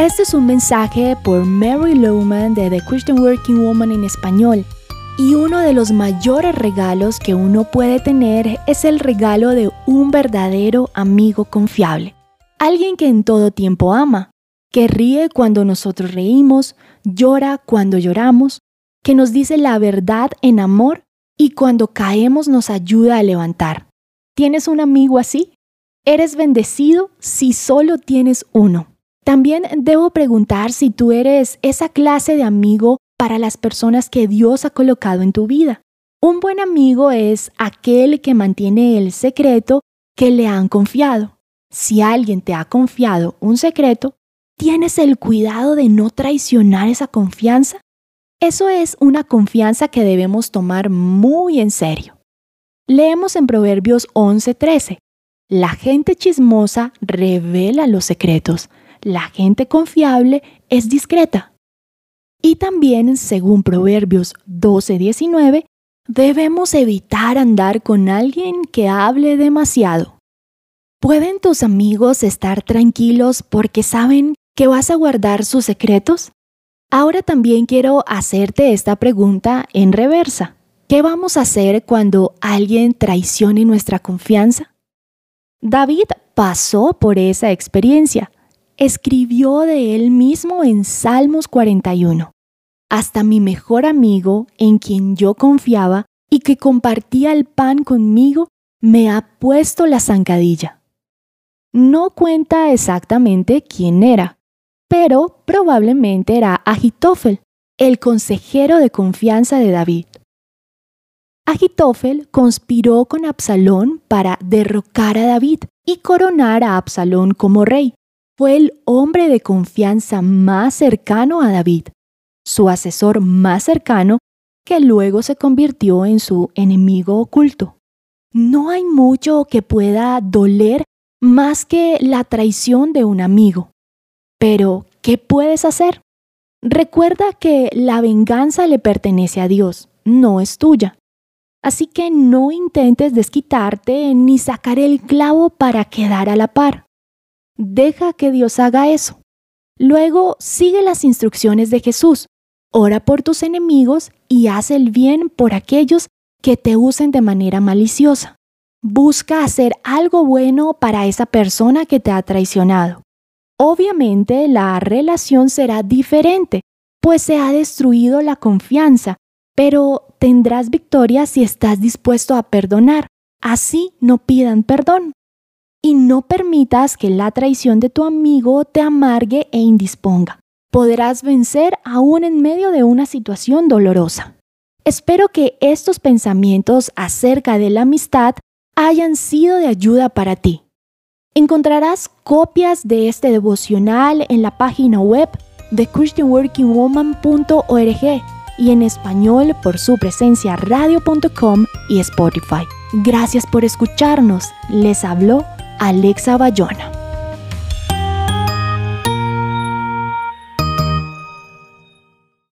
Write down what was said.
Este es un mensaje por Mary Lowman de The Christian Working Woman en español. Y uno de los mayores regalos que uno puede tener es el regalo de un verdadero amigo confiable. Alguien que en todo tiempo ama, que ríe cuando nosotros reímos, llora cuando lloramos, que nos dice la verdad en amor y cuando caemos nos ayuda a levantar. ¿Tienes un amigo así? Eres bendecido si solo tienes uno. También debo preguntar si tú eres esa clase de amigo para las personas que Dios ha colocado en tu vida. Un buen amigo es aquel que mantiene el secreto que le han confiado. Si alguien te ha confiado un secreto, ¿tienes el cuidado de no traicionar esa confianza? Eso es una confianza que debemos tomar muy en serio. Leemos en Proverbios 11:13, la gente chismosa revela los secretos, la gente confiable es discreta. Y también, según Proverbios 12:19, debemos evitar andar con alguien que hable demasiado. ¿Pueden tus amigos estar tranquilos porque saben que vas a guardar sus secretos? Ahora también quiero hacerte esta pregunta en reversa. ¿Qué vamos a hacer cuando alguien traicione nuestra confianza? David pasó por esa experiencia escribió de él mismo en Salmos 41. Hasta mi mejor amigo, en quien yo confiaba y que compartía el pan conmigo, me ha puesto la zancadilla. No cuenta exactamente quién era, pero probablemente era Agitofel, el consejero de confianza de David. Agitofel conspiró con Absalón para derrocar a David y coronar a Absalón como rey fue el hombre de confianza más cercano a David, su asesor más cercano, que luego se convirtió en su enemigo oculto. No hay mucho que pueda doler más que la traición de un amigo. Pero, ¿qué puedes hacer? Recuerda que la venganza le pertenece a Dios, no es tuya. Así que no intentes desquitarte ni sacar el clavo para quedar a la par. Deja que Dios haga eso. Luego sigue las instrucciones de Jesús. Ora por tus enemigos y haz el bien por aquellos que te usen de manera maliciosa. Busca hacer algo bueno para esa persona que te ha traicionado. Obviamente la relación será diferente, pues se ha destruido la confianza, pero tendrás victoria si estás dispuesto a perdonar. Así no pidan perdón y no permitas que la traición de tu amigo te amargue e indisponga. Podrás vencer aún en medio de una situación dolorosa. Espero que estos pensamientos acerca de la amistad hayan sido de ayuda para ti. Encontrarás copias de este devocional en la página web de christianworkingwoman.org y en español por su presencia radio.com y Spotify. Gracias por escucharnos. Les habló Alexa Bayona.